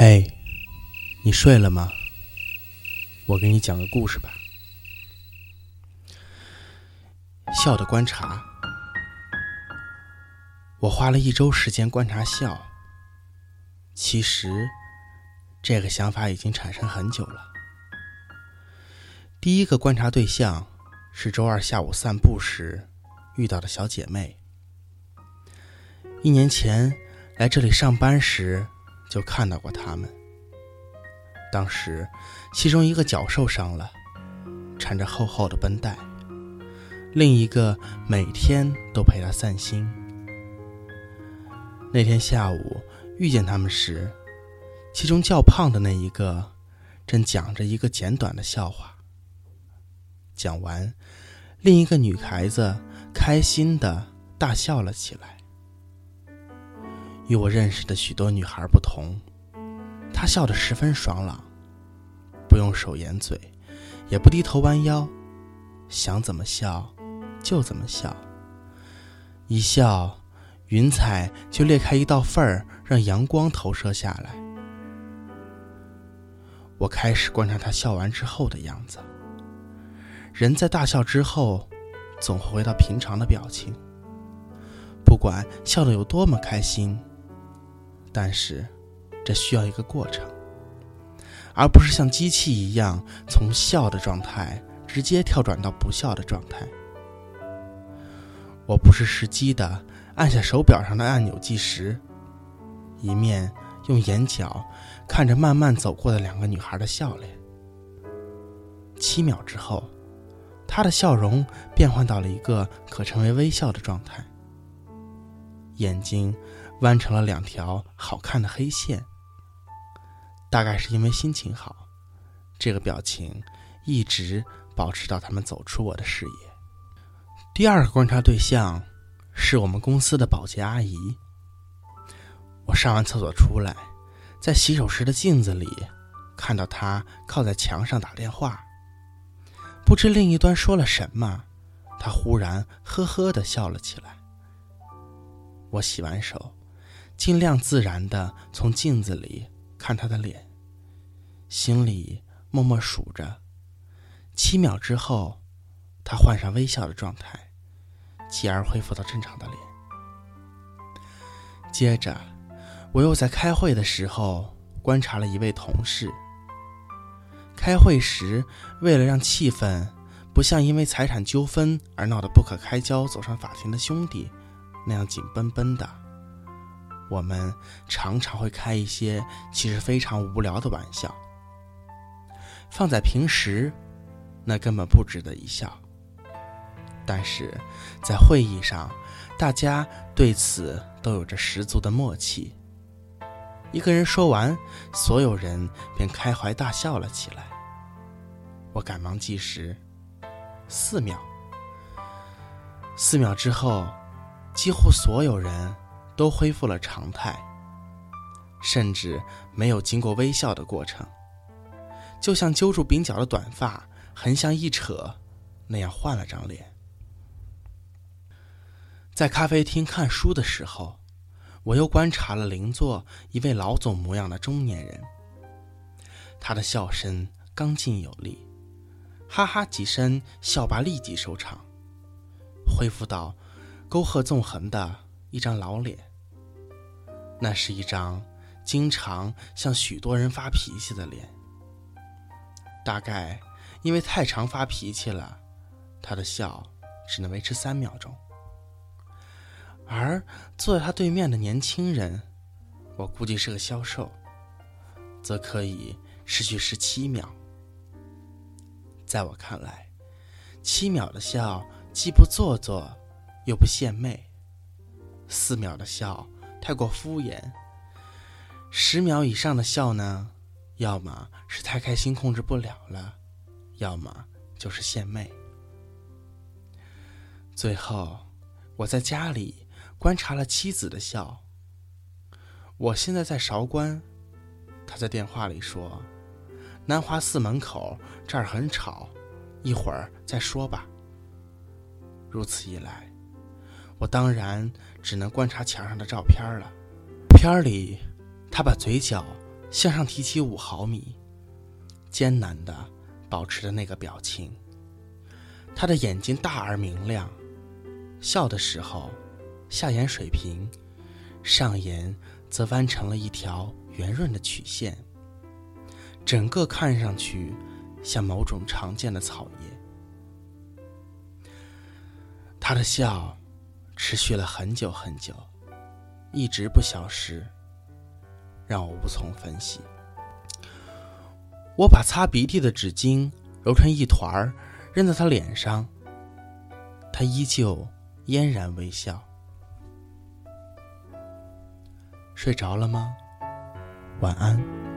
嘿，你睡了吗？我给你讲个故事吧。笑的观察，我花了一周时间观察笑。其实，这个想法已经产生很久了。第一个观察对象是周二下午散步时遇到的小姐妹。一年前来这里上班时。就看到过他们。当时，其中一个脚受伤了，缠着厚厚的绷带；另一个每天都陪他散心。那天下午遇见他们时，其中较胖的那一个正讲着一个简短的笑话。讲完，另一个女孩子开心的大笑了起来。与我认识的许多女孩不同，她笑得十分爽朗，不用手掩嘴，也不低头弯腰，想怎么笑就怎么笑。一笑，云彩就裂开一道缝儿，让阳光投射下来。我开始观察她笑完之后的样子。人在大笑之后，总会回到平常的表情，不管笑得有多么开心。但是，这需要一个过程，而不是像机器一样从笑的状态直接跳转到不笑的状态。我不是时机的按下手表上的按钮计时，一面用眼角看着慢慢走过的两个女孩的笑脸。七秒之后，她的笑容变换到了一个可称为微笑的状态，眼睛。弯成了两条好看的黑线，大概是因为心情好，这个表情一直保持到他们走出我的视野。第二个观察对象是我们公司的保洁阿姨。我上完厕所出来，在洗手时的镜子里看到她靠在墙上打电话，不知另一端说了什么，她忽然呵呵的笑了起来。我洗完手。尽量自然的从镜子里看他的脸，心里默默数着。七秒之后，他换上微笑的状态，继而恢复到正常的脸。接着，我又在开会的时候观察了一位同事。开会时，为了让气氛不像因为财产纠纷而闹得不可开交、走上法庭的兄弟那样紧绷绷的。我们常常会开一些其实非常无聊的玩笑，放在平时，那根本不值得一笑。但是在会议上，大家对此都有着十足的默契。一个人说完，所有人便开怀大笑了起来。我赶忙计时，四秒。四秒之后，几乎所有人。都恢复了常态，甚至没有经过微笑的过程，就像揪住鬓角的短发横向一扯，那样换了张脸。在咖啡厅看书的时候，我又观察了邻座一位老总模样的中年人，他的笑声刚劲有力，哈哈几声，笑罢立即收场，恢复到沟壑纵横的一张老脸。那是一张经常向许多人发脾气的脸。大概因为太常发脾气了，他的笑只能维持三秒钟。而坐在他对面的年轻人，我估计是个销售，则可以持续十七秒。在我看来，七秒的笑既不做作，又不献媚；四秒的笑。太过敷衍。十秒以上的笑呢，要么是太开心控制不了了，要么就是献媚。最后，我在家里观察了妻子的笑。我现在在韶关，他在电话里说：“南华寺门口这儿很吵，一会儿再说吧。”如此一来。我当然只能观察墙上的照片了。片里，他把嘴角向上提起五毫米，艰难的保持着那个表情。他的眼睛大而明亮，笑的时候，下眼水平，上眼则弯成了一条圆润的曲线，整个看上去像某种常见的草叶。他的笑持续了很久很久，一直不消失。让我无从分析。我把擦鼻涕的纸巾揉成一团儿，扔在他脸上。他依旧嫣然微笑。睡着了吗？晚安。